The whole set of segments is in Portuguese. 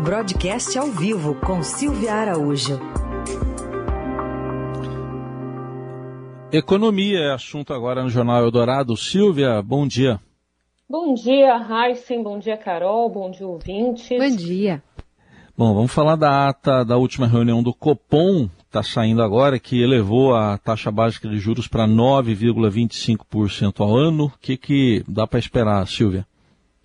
Broadcast ao vivo com Silvia Araújo. Economia é assunto agora no Jornal Eldorado. Silvia, bom dia. Bom dia, Heisen. Bom dia, Carol. Bom dia, ouvintes. Bom dia. Bom, vamos falar da ata da última reunião do Copom, está saindo agora, que elevou a taxa básica de juros para 9,25% ao ano. O que, que dá para esperar, Silvia?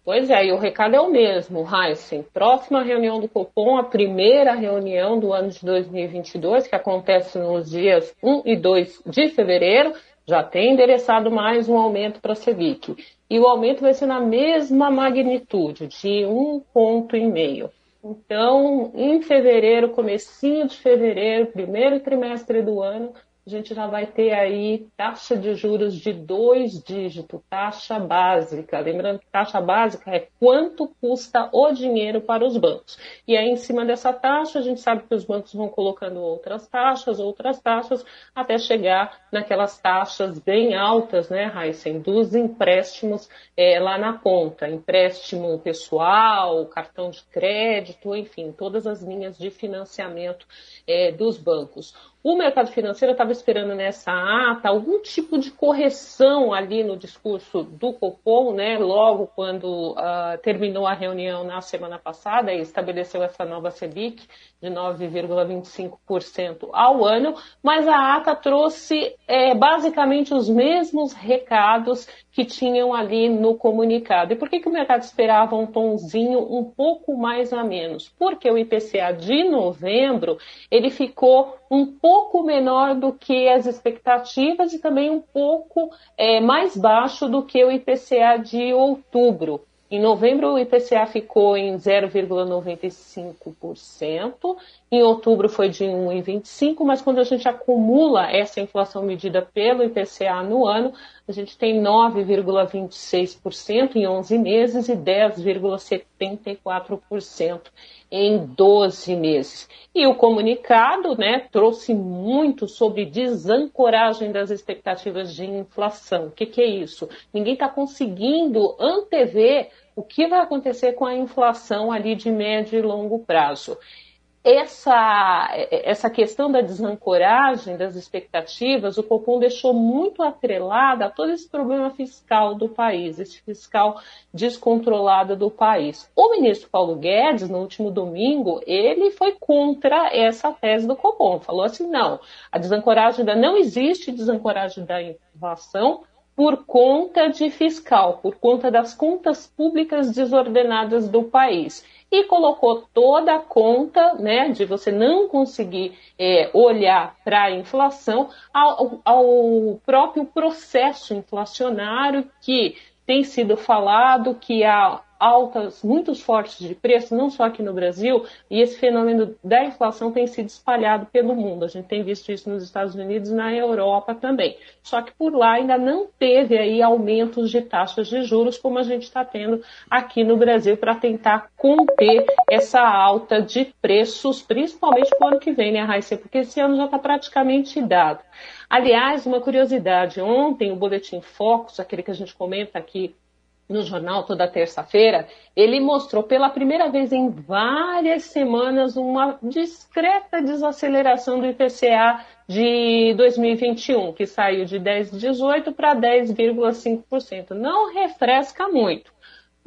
Pois é, e o recado é o mesmo, Heisen. Próxima reunião do Copom, a primeira reunião do ano de 2022, que acontece nos dias 1 e 2 de fevereiro, já tem endereçado mais um aumento para a Selic. E o aumento vai ser na mesma magnitude, de um ponto e meio. Então, em fevereiro, comecinho de fevereiro, primeiro trimestre do ano, a gente já vai ter aí taxa de juros de dois dígitos, taxa básica. Lembrando que taxa básica é quanto custa o dinheiro para os bancos. E aí, em cima dessa taxa, a gente sabe que os bancos vão colocando outras taxas, outras taxas, até chegar naquelas taxas bem altas, né, Heisen, dos empréstimos é, lá na ponta. Empréstimo pessoal, cartão de crédito, enfim, todas as linhas de financiamento é, dos bancos. O mercado financeiro estava esperando nessa ata algum tipo de correção ali no discurso do Copom, né? Logo quando uh, terminou a reunião na semana passada e estabeleceu essa nova Selic de 9,25% ao ano, mas a ata trouxe é, basicamente os mesmos recados que tinham ali no comunicado. E por que, que o mercado esperava um tonzinho um pouco mais a menos? Porque o IPCA de novembro ele ficou um pouco menor do que as expectativas e também um pouco é, mais baixo do que o IPCA de outubro. Em novembro, o IPCA ficou em 0,95%, em outubro foi de 1,25%, mas quando a gente acumula essa inflação medida pelo IPCA no ano, a gente tem 9,26% em 11 meses e 10,74% em 12 meses. E o comunicado né, trouxe muito sobre desancoragem das expectativas de inflação. O que, que é isso? Ninguém está conseguindo antever o que vai acontecer com a inflação ali de médio e longo prazo essa, essa questão da desancoragem das expectativas, o Copom deixou muito atrelada a todo esse problema fiscal do país, esse fiscal descontrolado do país. O ministro Paulo Guedes, no último domingo, ele foi contra essa tese do Copom, falou assim, não, a desancoragem ainda não existe desancoragem da inflação, por conta de fiscal, por conta das contas públicas desordenadas do país. E colocou toda a conta né, de você não conseguir é, olhar para a inflação ao, ao próprio processo inflacionário que tem sido falado que a altas muito fortes de preço, não só aqui no Brasil, e esse fenômeno da inflação tem sido espalhado pelo mundo. A gente tem visto isso nos Estados Unidos e na Europa também. Só que por lá ainda não teve aí aumentos de taxas de juros como a gente está tendo aqui no Brasil para tentar conter essa alta de preços, principalmente para o ano que vem, né, Raíssa? Porque esse ano já está praticamente dado. Aliás, uma curiosidade, ontem o Boletim Focus, aquele que a gente comenta aqui no jornal toda terça-feira, ele mostrou pela primeira vez em várias semanas uma discreta desaceleração do IPCA de 2021, que saiu de 10,18 para 10,5%. Não refresca muito.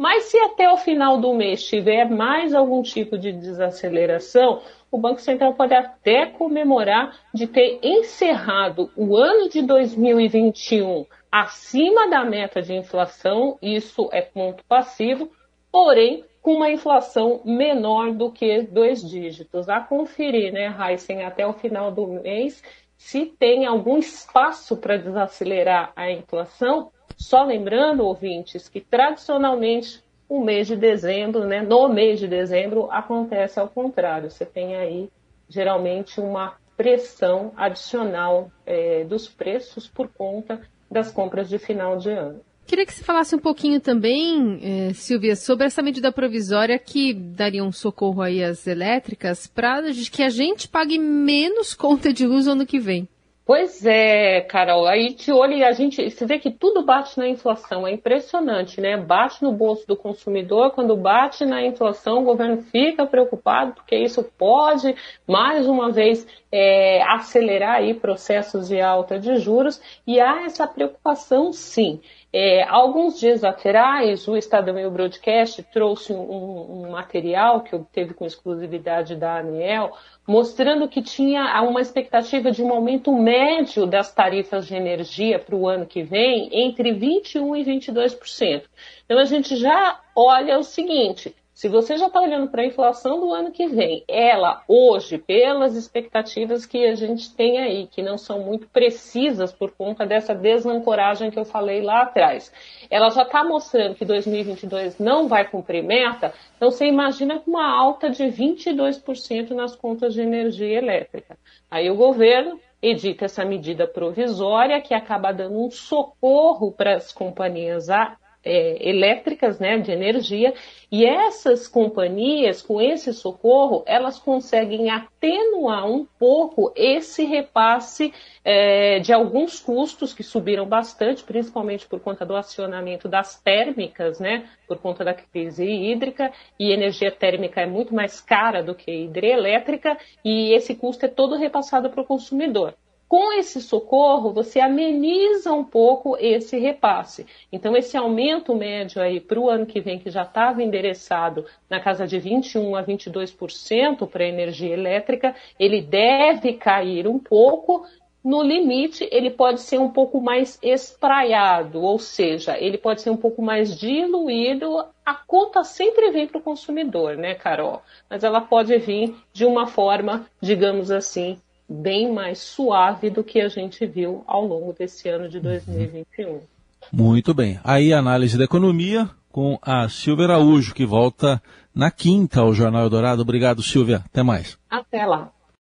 Mas se até o final do mês tiver mais algum tipo de desaceleração, o Banco Central pode até comemorar de ter encerrado o ano de 2021 acima da meta de inflação, isso é ponto passivo, porém com uma inflação menor do que dois dígitos. A conferir, né, Heisen, até o final do mês, se tem algum espaço para desacelerar a inflação. Só lembrando, ouvintes, que tradicionalmente o mês de dezembro, né, no mês de dezembro, acontece ao contrário. Você tem aí geralmente uma pressão adicional é, dos preços por conta das compras de final de ano. Queria que você falasse um pouquinho também, eh, Silvia, sobre essa medida provisória que daria um socorro aí às elétricas para que a gente pague menos conta de luz ano que vem. Pois é, Carol. Aí te olha e a gente se vê que tudo bate na inflação. É impressionante, né? Bate no bolso do consumidor. Quando bate na inflação, o governo fica preocupado porque isso pode, mais uma vez, é, acelerar aí processos de alta de juros. E há essa preocupação, sim. É, alguns dias atrás, o Estadão e o Broadcast trouxe um, um material que obteve com exclusividade da ANEEL, mostrando que tinha uma expectativa de um aumento médio das tarifas de energia para o ano que vem entre 21% e 22%. Então a gente já olha o seguinte: se você já está olhando para a inflação do ano que vem, ela hoje, pelas expectativas que a gente tem aí, que não são muito precisas por conta dessa desancoragem que eu falei lá atrás, ela já está mostrando que 2022 não vai cumprir meta, então você imagina uma alta de 22% nas contas de energia elétrica. Aí o governo edita essa medida provisória que acaba dando um socorro para as companhias é, elétricas, né, de energia, e essas companhias, com esse socorro, elas conseguem atenuar um pouco esse repasse é, de alguns custos que subiram bastante, principalmente por conta do acionamento das térmicas, né, por conta da crise hídrica, e energia térmica é muito mais cara do que hidrelétrica, e esse custo é todo repassado para o consumidor. Com esse socorro, você ameniza um pouco esse repasse. Então, esse aumento médio aí para o ano que vem, que já estava endereçado na casa de 21% a 22% para a energia elétrica, ele deve cair um pouco. No limite, ele pode ser um pouco mais espraiado, ou seja, ele pode ser um pouco mais diluído. A conta sempre vem para o consumidor, né, Carol? Mas ela pode vir de uma forma, digamos assim, bem mais suave do que a gente viu ao longo desse ano de 2021. Muito bem. Aí análise da economia com a Silvia Araújo, que volta na quinta ao Jornal Eldorado. Obrigado, Silvia. Até mais. Até lá.